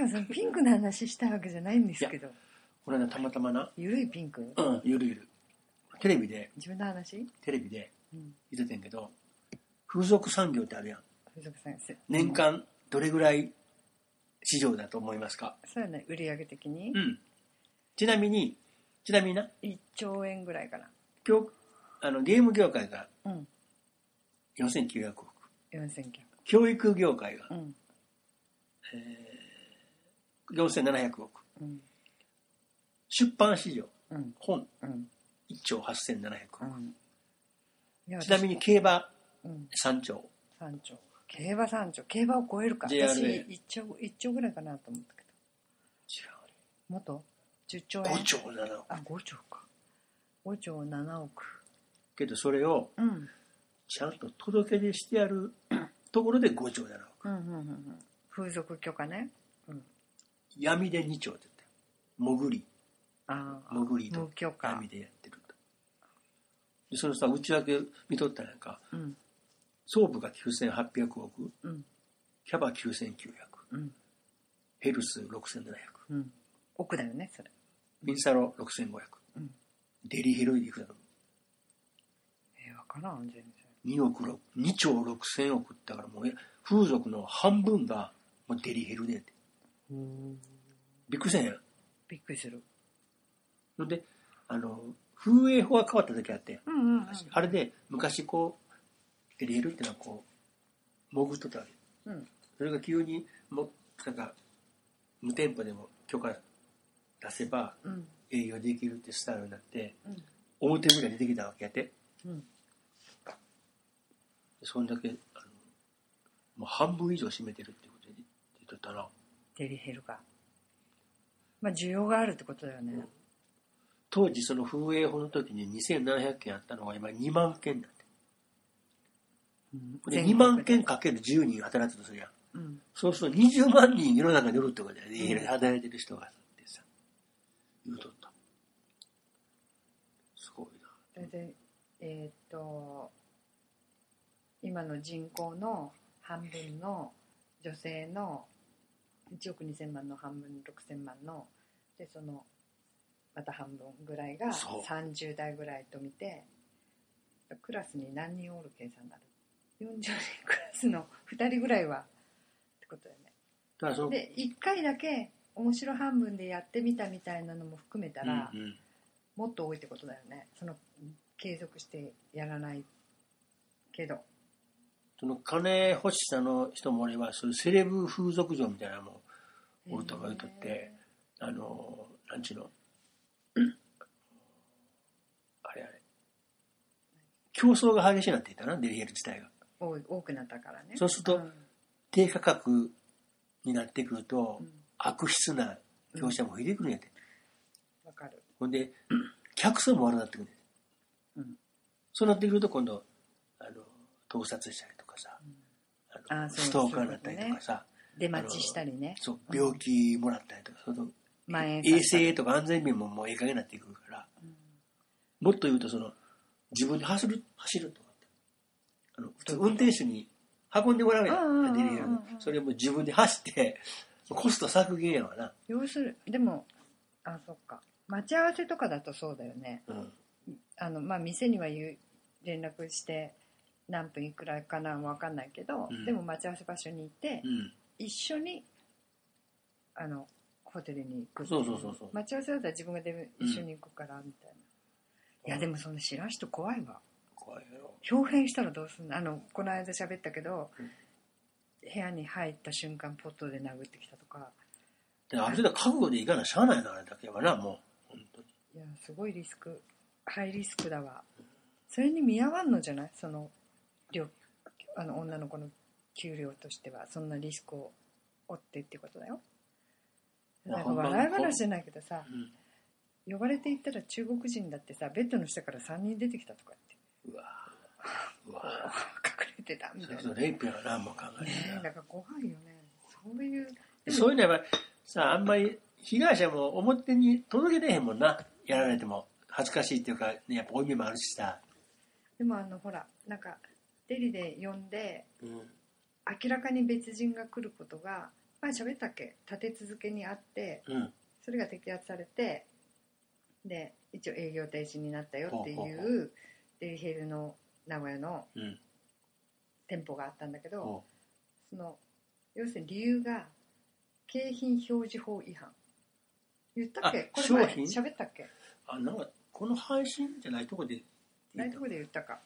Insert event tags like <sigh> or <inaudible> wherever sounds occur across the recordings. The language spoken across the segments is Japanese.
かそのピンクの話したいわけじゃないんですけど。これねたまたまな。ゆるいピンク？うんゆるゆる。テレビで。自分の話？テレビでうん。言ってたんやけど風俗産業ってあるやん。風俗さんせ年間どれぐらい市場だと思いますか？そうやね売上的に。うん。ちなみにちなみにな。1兆円ぐらいかな。今日あのゲーム業界がうん。4900億。4900教育業界が。うん4700億。うん。出版市場。うん。本。うん。1兆8700億、うん。ちなみに競馬うん。3兆。3兆。競馬3兆。競馬を超えるか。JRA 私1兆1兆ぐらいかなと思ったけ違どもっと？10兆う円？5兆7億。あ5兆か。5兆7億。けどそれをうん。ちゃんと届け出してやるところで5兆7億。うんうんうんうん。風俗許可ね。うん闇で2兆って言ったよ。潜り。潜りと闇でやってると。でそのさ内訳見とったらなんかうん。総部が9800億うん。キャバ9900うん。ヘルス6700うん。億だよねそれ。ミンサロ6500、うん。デリヘルいくらだろえー、分からん全然。2億6 2兆6000億だからもうえ風俗の半分がもうデリヘルでってびっくりしたんや。びっくりする。のであの風営法が変わった時あってうんうんうん。あれで昔こうデリヘルってのはこう潜っとったわけ。うん。それが急にもなんか無店舗でも許可出せばうん。営業できるってスタイルになってうん。表ぐらい出てきたわけやって。うん。そんだけあのもう半分以上占めてるってことで言っとったらデリヘルがまあ需要があるってことだよね。当時その風営法の時に2700件あったのが今2万件になって。うん。で2万件かける10人働いたとするやん。うん。そうすると20万人世の中におるってことだよね、働いてる人がってさ言うとった。すごいな。でえーっと今の人口の半分の女性の1億2000万の半分6000万のでそのまた半分ぐらいがそう。30代ぐらいと見てクラスに何人おる計算になる？40人クラスの2人ぐらいはってことだよね。だからそので1回だけ面白半分でやってみたみたいなのも含めたら、うんうん。もっと多いってことだよね。その継続してやらないけどその金欲しさの人も俺はそういうセレブ風俗嬢みたいなのもおるとか言うとってあのなんちゅうの？<clears throat> あれあれ。競争が激しいなって言ったなデリヘル自体が。多くなったからね。そうするとん。低価格になってくると、うん。悪質な業者も増えてくるんやて、わかる。ほんで <clears throat> 客層も悪くなってくるんやて、うん。そうなってくると今度あの盗撮したりさ、あのあそうストーカーになったりとかさ出待ちしたりね。そう病気もらったりとか、その蔓延衛生とか安全面ももうええ加減になってくるから、もっと言うとその自分で走る走るとかってあの普通運転手に運んでもらうやうんそれも自分で走ってコスト削減やわな、要するでもあそっか。待ち合わせとかだとそうだよね。うん、あのまあ店には連絡して何分いくらかなわかんないけど、うん。でも待ち合わせ場所に行って、うん。一緒にあのホテルに行くそうそうそうそう。待ち合わせだったら自分がで一緒に行くからみたいな、いやでもそんな知らん人怖いわ。怖いやろ表変したらどうすんの？あのこの間喋ったけど、うん。部屋に入った瞬間ポットで殴ってきたとか。である程度覚悟でいかなしゃあないなあれだけはなもう。本当に。いやすごいリスク。ハイリスクだわ。それに見合わんのじゃない？その料あの女の子の給料としてはそんなリスクを負ってってことだよ。なんか笑い話じゃないけどさうん。呼ばれて行ったら中国人だってさベッドの下から3人出てきたとかって。うわうわ隠れてたみそたいな。そレイプやなもう考えねてなえだから怖いよね。そういう。そういうのはやっぱさあんまり被害者も表に届けてへんもんな。やられても恥ずかしいっていうか、ね、やっぱ負い目もあるしさ、でもあのほらなんかデリで呼んでうん、明らかに別人が来ることが前喋ったっけ？立て続けにあってうんそれが摘発されてで一応営業停止になったよっていほうデリヘルの名古屋のうん。店舗があったんだけどおその要するに理由が景品表示法違反。言ったっけ？あこれ前喋ったっけ？あなんかこの配信じゃないとこでないとこで言ったか。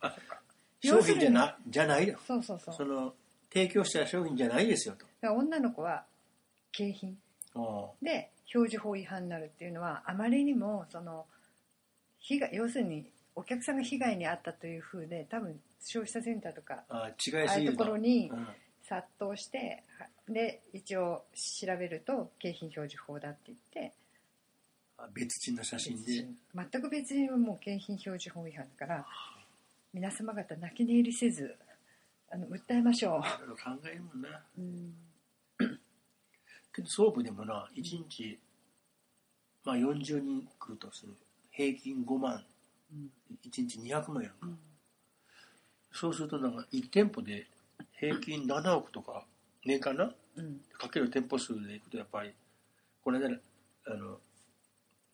あそっか商品じゃなじゃないよそうそうそう。その提供した商品じゃないですよと。だから女の子は景品。おで表示法違反になるっていうのはあまりにもその被害要するにお客さんが被害に遭ったというふうで多分消費者センターとかあああいうところにうん。殺到してはで一応調べると景品表示法だって言ってあ別人の写真で。全く別にもう景品表示法違反だから皆様方泣き寝入りせずあの訴えましょいろいろ考えるもんな。う、うん。けど総部でもな1日、まあ、40人来るとする。平均5万。うん。1日200万やんか、うん。そうするとなんか1店舗で平均7億とか年間な？うん。かける店舗数でいくとやっぱりこの間あのや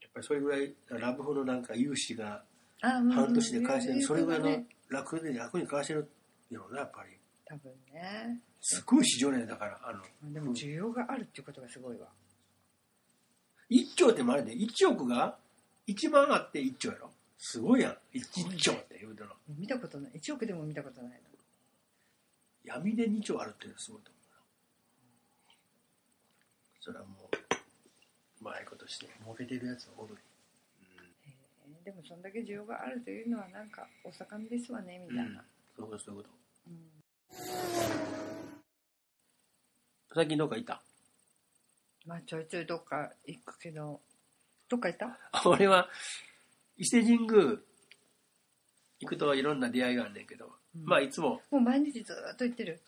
っぱりそれぐらいラブホのなんか融資が半年で返せる、それぐらいのね楽で楽に返せるよなやっぱり。多分ね。すごい市場ねだからあのでも需要があるっていうことがすごいわ。1兆ってもあれで1億が1万あって1兆やろ。すごいやん。1, 兆って言うたら見たことない。1億でも見たことないの闇で2兆あるっていうのはすごいと思うな。それはもううまいことして儲けてるやつはおるでもそんだけ需要があるというのはなんかお盛んですわねみうん、たいな、そういうことそういうこうん。と最近どっか行った？まあちょいちょいどっか行くけど。どっか行った？俺は伊勢神宮行くといろんな出会いがあんねんけど、うん。まあいつももう毎日ずっと行ってる？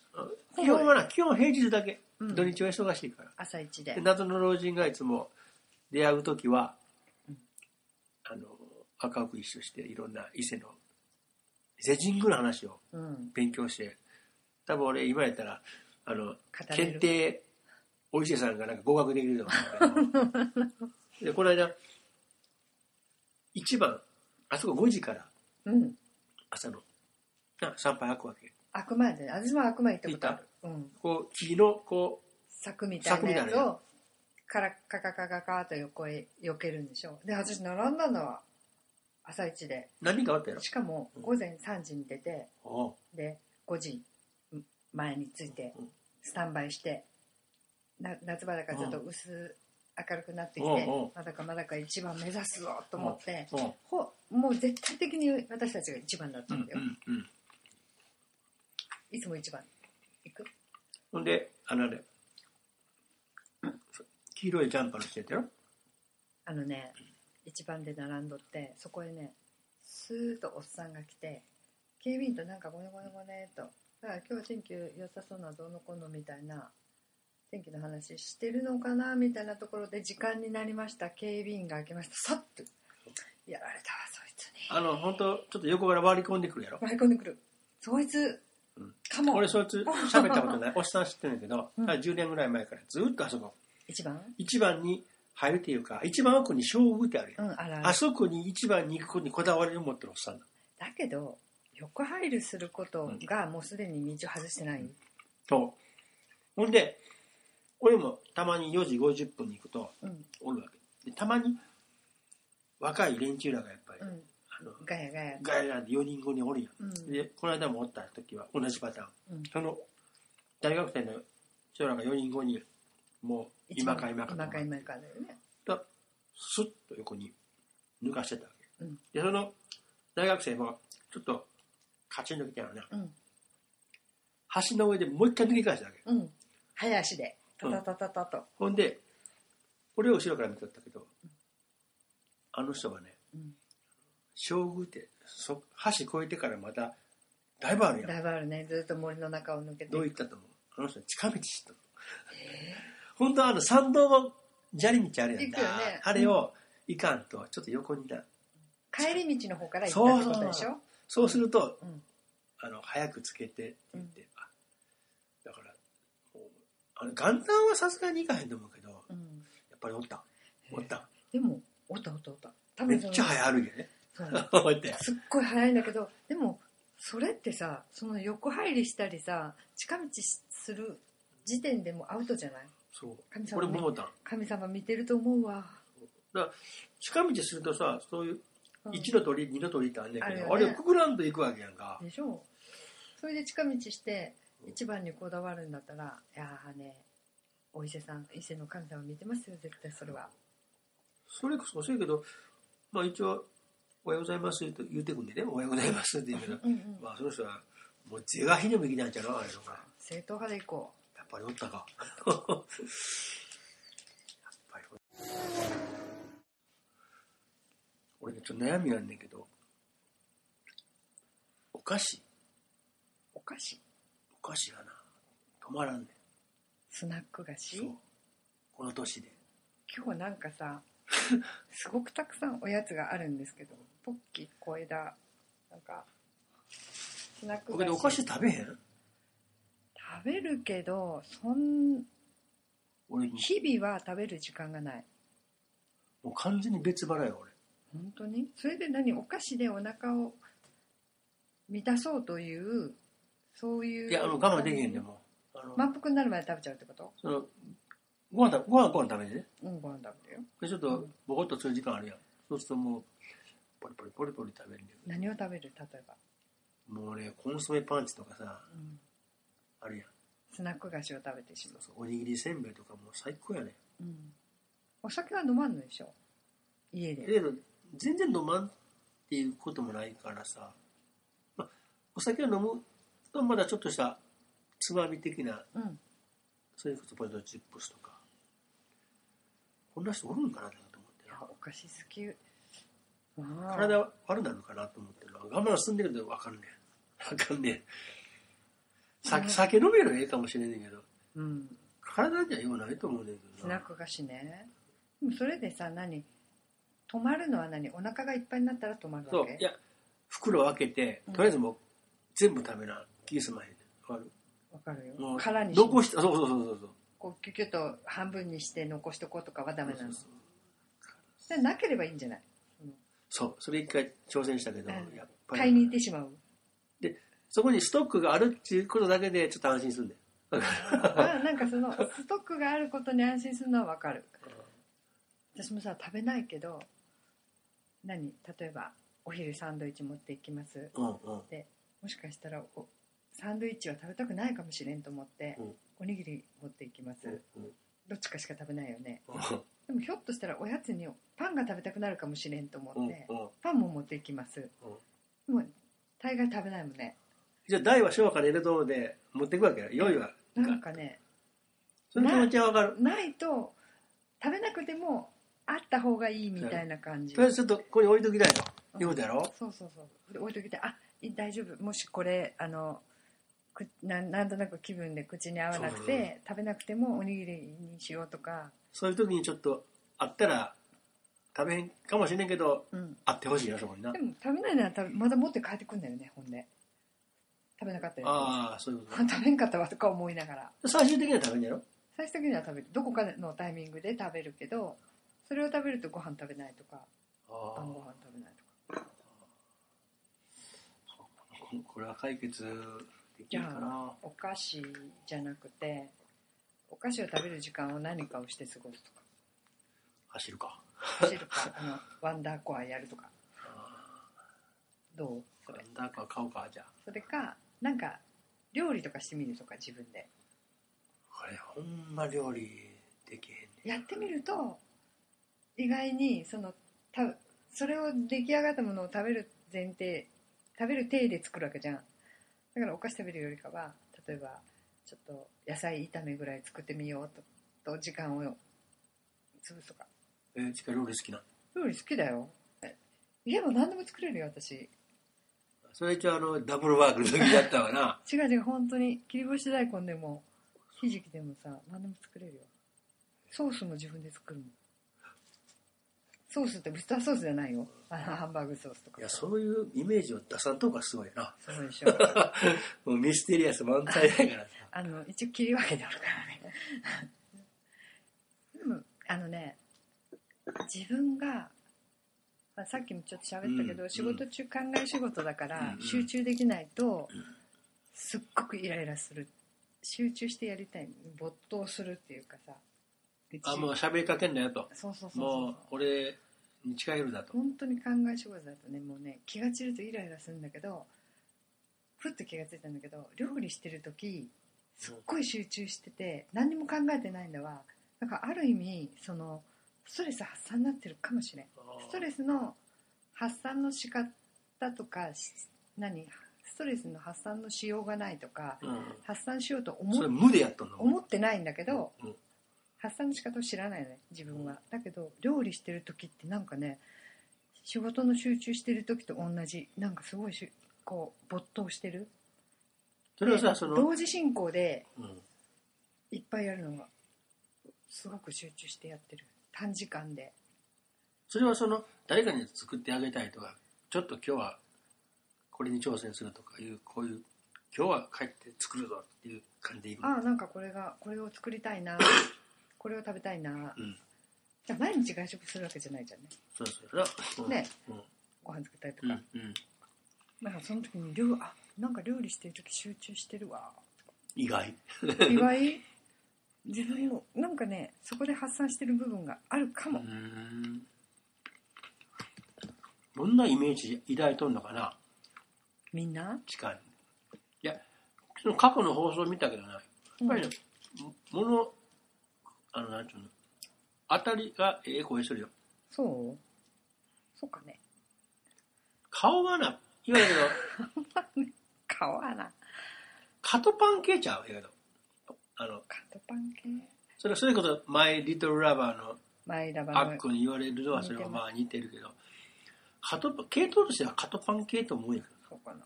基本はな基本平日だけ、うん。土日は忙しいから。朝一で。で謎の老人がいつも出会う時は、うん。あの赤く一緒していろんな伊勢の伊勢神宮の話をうん。勉強して多分俺今やったらあの検る。定お伊勢さんがなんか合格できると思う <laughs> でこの間一番あそこ5時からうん。朝のな参拝開くわけ。悪魔で私も悪魔行ったことある。うん。こう木のこ柵みたいなやつをカラカカカカカと横へ避けるんでしょ。で私並んだのは朝一で。う何かあったやろ？しかも午前3時に出ておうで5時前に着いてうん。スタンバイしてな夏場だからちょっと薄明るくなってきてうんうん。まだかまだか一番目指すぞと思っておうほもう絶対的に私たちが一番だったうんんだよ。うんうんいつも一番行く？ほんであのね <coughs> 黄色いジャンパーの人やったよあのね一番で並んどってそこへねスーッとおっさんが来て警備員となんかごねごねごねとだから今日は天気良さそうなどうのこうのみたいな天気の話してるのかなみたいなところで時間になりました。警備員が開けましたさっとやられたわそいつに。あの本当ちょっと横から割り込んでくるやろ。割り込んでくる。そいつ、うん。かも。俺そいつ喋ったことない。おっさん知ってるんだけど、うん。あ10年ぐらい前からずっとあそこ。一番？一番に入るっていうか一番奥に将軍ってあるやん、うんあらあそこに一番に行くことにこだわりを持ってるおっさんだだけど横入るすることがもうすでに道を外してない、そう。ほんで俺もたまに4時50分に行くとうん。おるわけ。でたまに若い連中らがやっぱり、うん、あのガヤガヤ。ガヤで4人5人おるやん。うん。でこの間もおった時は同じパターン。うん。その大学生の人らが4人5人もう今か今かと今か今かだよね。とスッと横に抜かしてたわけ、うん。でその大学生もちょっとカチンときたよな。うん。橋の上でもう一回抜き返したわけ。うん。早足でタタタタタと、ほんで俺を後ろから見てたけどあの人がねうん。将軍ってそ橋越えてからまただいぶあるやん。だいぶあるね。ずっと森の中を抜けて。どういったと思う？あの人近道知ったの本当はあの参道の砂利道あるやん行くよね。あれを行かんとちょっと横にな帰り道の方から行ったってことでしょ？そうするとうん。あの早くつけてって言って、あだからあの元旦はさすがにいかへんと思うけど、うん。やっぱりおった。おった。でもおったおったおった。多めっそのちゃ早歩きやね。そう。こうやって。すっごい早いんだけどでもそれってさその横入りしたりさ近道する時点でもうアウトじゃない？そう。神様これも思ったの。神様見てると思うわ。近道するとさ、そういううん。1の鳥、2の鳥ってあんねんけど、あれをくぐらんと行くわけやんか。でしょ。それで近道して一番にこだわるんだったらいやーねお伊勢さん伊勢の神様見てますよ絶対それは。それこそ、そうやけど、まあ一応、おはようございますと言うてくんでね、おはようございますって言うけど、うんうんまあその人は、もう是が非でも生きないんちゃうのあれのが。正統派でいこやっぱりおったか。<laughs> やっぱり俺ね、ちょっと悩みあんねんけど、お菓子、うお菓子お菓子がな、止まらんねん。スナック菓子？そう。この年で。今日なんかさ <laughs> すごくたくさんおやつがあるんですけどポッキー小枝なんかスナック僕でお菓子食べへん？食べるけどそん俺、日々は食べる時間がないもう完全に別腹よ、俺。本当に？それで何？お菓子でお腹を満たそうというそういういや、あの、我慢できへんでもう。あの、満腹になるまで食べちゃうってこと？その、ご飯食べ、ご飯ご飯食べてね。うんご飯食べるよで、ちょっと、ぼこっとする時間あるやん。そうするともう、ポリポリポリポリ食べるんだよ。何を食べる？例えば、もうね、コンソメパンチとかさ、うん。スナック菓子を食べてしまそうそう。おにぎりせんべいとかもう最高やね。う、うん、お酒は飲まんのでしょ。家で。だけど、全然飲まんっていうこともないからさ、まあ、お酒を飲むとまだちょっとしたつまみ的な、うん。そういうことポテトチップスとか、こんな人おるんかなと思ってな。いやお菓子好き。ああ。体悪なるかなと思ってる我慢進んでるんで分かんねえ。分かんねえ。酒酒飲めるのええかもしれんねんけど、うん。体にはようないと思うねんけスどな。ナック菓子ね。でもそれでさ何？止まるのは何？お腹がいっぱいになったら止まるわけ？そう。いや袋を開けてうん。とりあえずもう全部食べな。気にすまへんわかる？わかるよ。殻にし残してそうそうそうそうそう。こうキュキュッと半分にして残しとこうとかはダメなの？そうなければいいんじゃない？そう。それ一回挑戦したけど、うん。やっぱり。買いに行ってしまうそこにストックがあるっていうことだけでちょっと安心するんだよ。あなんかそのストックがあることに安心するのはわかる。私もさ食べないけど何？例えばお昼サンドイッチ持って行きます。うんうん。もしかしたらおサンドイッチは食べたくないかもしれんと思って、うん。おにぎり持って行きます、うんどっちかしか食べないよね。うん。でもひょっとしたらおやつにパンが食べたくなるかもしれんと思うんって、うんパンも持って行きます、でも大概食べないもんねじゃあ大は小から入れとうで持っていくわけよ。良いは。なんかねその気持ちはわかる。ないと食べなくてもあった方がいいみたいな感じ。とりあえずちょっとここに置いときたいと。いうことやろ？そうそうそう。で置いときてあい大丈夫。もしこれあのくなんなんとなく気分で口に合わなくて食べなくてもおにぎりにしようとか、そういう時にちょっとあったら食べへんかもしれんけどうん、あってほしいなそこにな。でも食べないならまだ持って帰ってくんだよねほんで食べなかったやああそういうこつ <laughs> 食べんかったわとか思いながら。と最終的には食べんやろ？最終的には食べるどこかのタイミングで食べるけどそれを食べるとご飯食べないとかあ晩ご飯食べないとか。これは解決できるかな。あお菓子じゃなくてお菓子を食べる時間を何かをして過ごすとか。走るか。走るか <laughs> あのワンダーコアやるとか。どう？それ。なんだか買おうかじゃあ。それかなんか料理とかしてみるとか自分で。これほんま料理できへんねやってみると意外にそのたそれを出来上がったものを食べる前提食べる体で作るわけじゃん。だからお菓子食べるよりかは例えばちょっと野菜炒めぐらい作ってみようとと時間を潰すとか。えー、ちか料理好きな料理好きだよ。え言えば何でも作れるよ私それ一応あのダブルワークの時だったわな。<laughs> 違う違う本当に切り干し大根でもひじきでもさ何でも作れるよ。ソースも自分で作るもんソースってウスターソースじゃないよ。あのハンバーグソースとか。いやそういうイメージを出さんとこがすごいな。そうでしょ。<laughs> もうミステリアス満載だからさ。<laughs> あの一応切り分けてあるからね。でもあのね自分が、まあ、さっきもちょっと喋ったけど、うん仕事中考え仕事だから、うん集中できないと、うん。すっごくイライラする。集中してやりたい没頭するっていうかさあもう喋りかけんなよと。そうそうそうそう。もう俺に近寄るだと。本当に考え仕事だとねもうね気が散るとイライラするんだけどふっと気がついたんだけど料理してる時すっごい集中してて何にも考えてないんだわ。なんかある意味そのストレス発散になってるかもしれん。ストレスの発散の仕方とかし何？ストレスの発散のしようがないとかうん。発散しようと思っ無でやっとんの？思ってないんだけど、うん。発散の仕方を知らないのね自分は。だけど料理してる時ってなんかね仕事の集中してる時と同じなんかすごいしこう没頭してる。それはさでその、同時進行でうん。いっぱいやるのがすごく集中してやってる短時間で。それはその誰かに作ってあげたいとかちょっと今日はこれに挑戦するとかいうこういう今日は帰って作るぞっていう感じでいくの？ああなんかこれがこれを作りたいな <coughs> これを食べたいな。うん。じゃあ毎日外食するわけじゃないじゃんね。そうそう。ね。うん。ご飯作ったりとうんか、うん。なんかその時に料あなんか料理してる時集中してるわ。意外。意外？自分のなんかねそこで発散してる部分があるかうも、ん。どんなイメージ抱いとんのかな？みんな？近い。いやその過去の放送見たけどなやっぱりね、ものあのなんていうの？当たりがええ声するよ。そう？そうかね。顔がないわゆるけど。<laughs> 顔はな。カトパン系ちゃう？やけどあのカトパン系。それそれこそマイ・リトル・ラバーのマイラバのアックに言われるのはそれはまあ似てるけどカトパン系統としてはカトパン系と思うんやけどそうかな。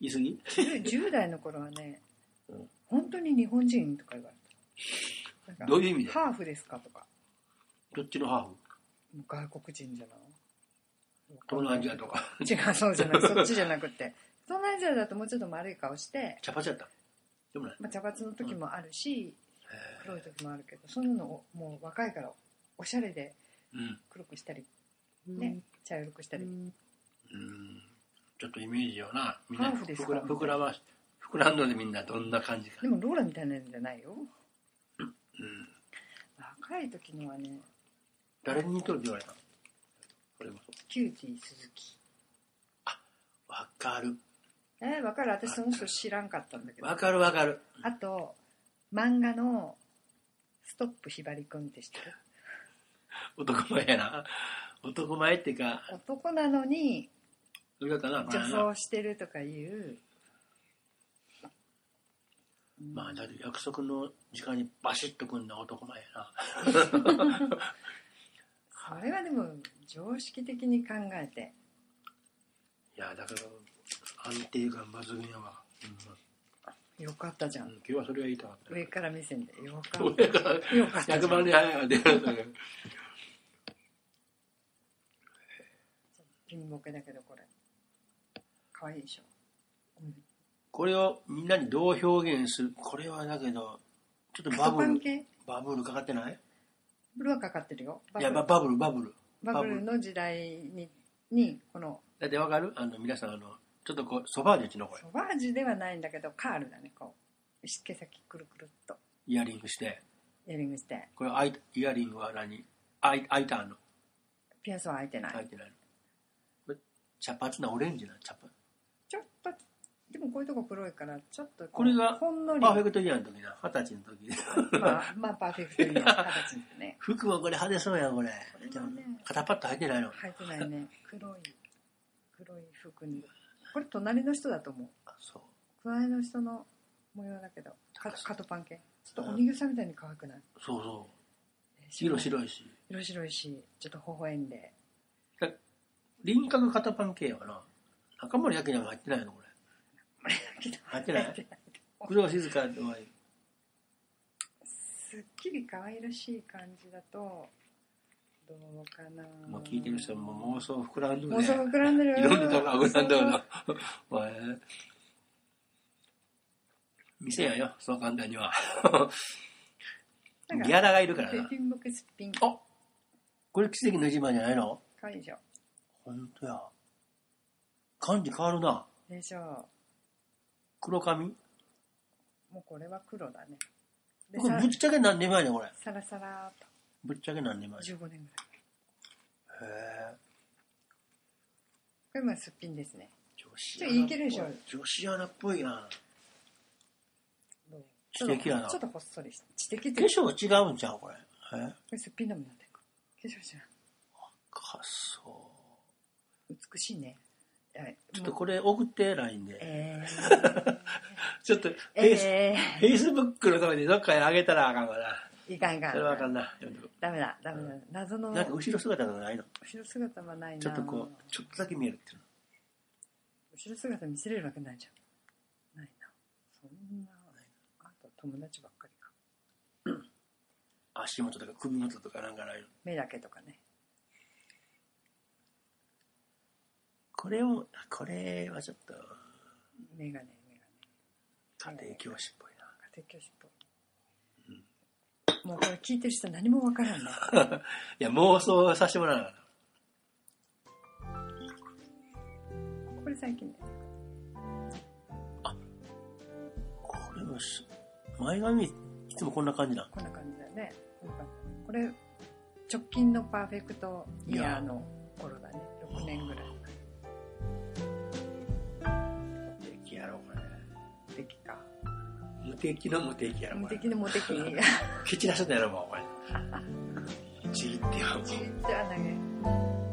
言い過ぎ？10, 代の頃はね、うん。本当に日本人とか言われた。なんかどういう意味でハーフですかとか。どっちのハーフ？外国人じゃない？東南アジアとか。違うそうじゃない。そっちじゃなくて。東南アジアだともうちょっと丸い顔して、茶髪やったでもない？まあ、茶髪の時もあるし、へ黒い時もあるけどそういうのをもう若いからおしゃれでー黒くしたりね、茶色くしたり、うん。ちょっとイメージをなみんな膨ら膨らまし膨らんのでみんなどんな感じか。でもローラみたいなんじゃないよ。うん。若い時のはね誰に似とるって言われたこれもキューティー鈴木。わかるえー、分かる。私その人知らんかったんだけど。わかるわかる。あと漫画の「ストップひばりくん」って知ってる？男前やな。男前っていうか。男なのに女装してるとかいう、まあだって約束の時間にバシッと組んだ男前やな。<laughs> それはでも常識的に考えて。いやだから安定感抜群やわ、よかったじゃうんん、今日はそれは言いたかった。上から目線でよか。っ上からたよかったじ100ゃん。万人早いわ出るんだけどピンボケだけどこれ。いいでしょ、うん、これをみんなにどう表現するこれはだけどちょっとバブル。バブルかかってない？ブルーはかかってるよ。バいやババブルバブル。バブルの時代ににこの。だってわかる？あの皆さんあのちょっとこうソバージュチの声ソバージュではないんだけどカールだねこう。毛先くるくるっと。イヤリングして。イヤリングして。これアイイヤリングは何？アイアイターの。ピアスは開いてない、開いてない。のこれ茶髪なオレンジな茶髪。ちょっとでもこういうとこ黒いからちょっとうこれがほんのり。パーフェクトイヤーの時な。二十歳の時。まあまあパーフェクトには形でね。服もこれ派手そうやんこれ。これはね。肩パッド入ってないの。履いてないね。黒い黒い服にこれ隣の人だと思う。あそう。隣の人の模様だけどカカトパン系。ちょっとお人形さんみたいに可愛くない？そうそう。色白いし。色白いしちょっと微笑んで。輪郭肩パン系やわな中森明菜も入ってないの？これ。入ってない？工藤静香とはすっきり可愛らしい感じだとどうかなもう聞いてる人も妄想膨らんでる妄想膨らんでるいろんなとこ膨らんでるな店やよ、そう簡単には。ギャラがいるからな。あこれ奇跡の一番じゃないの？かわいいでしょ。ほんとや。感じ変わるな。でしょ黒髪？もうこれは黒だね。でこれさぶっちゃけ何年前ねこれ。サラサラーとぶっちゃけ何年前へ15年ぐらい。え。これもすっぴんですね。女子ちょっといけるでしょ女子アナっぽいな。知的やなちょっとほっそりして。知的って化こ粧違うんちゃうこれ。え？れすっぴんだもんだって。化粧じゃかそん。美しいね。はいちょっとこれ送って LINE で。えー、<laughs> ちょっとフェイス、えフェイスブックのとこにどっかにあげたらあかんわな。ー、いかんいかん。それはあかんな。やめとこダメだ、ダメだ。謎のうなんか後ろ姿がないの？後ろ姿はないな。ちょっとこう、ちょっとだけ見えるっていうの。後ろ姿見せれるわけないじゃん。ないな。そんな、あと友達ばっかりか。<coughs> 足元とか首元とかなんかないの？目だけとかね。これを、これはちょっとメガネ、メガネ。家庭教師っぽいな。家庭教師っぽい。もうこれ聞いてる人何もわからんね。<laughs> いや、妄想させてもらうな。これ最近ね。これもし、前髪、いつもこんな感じな。こんな感じだよね。これ、直近のパーフェクトイヤーの頃だね。6年ぐらい。無敵の無敵やろ、の。<laughs> 蹴散らしたんやろ、もう、これ。ちぎってよ、もう。じゃあ投げ。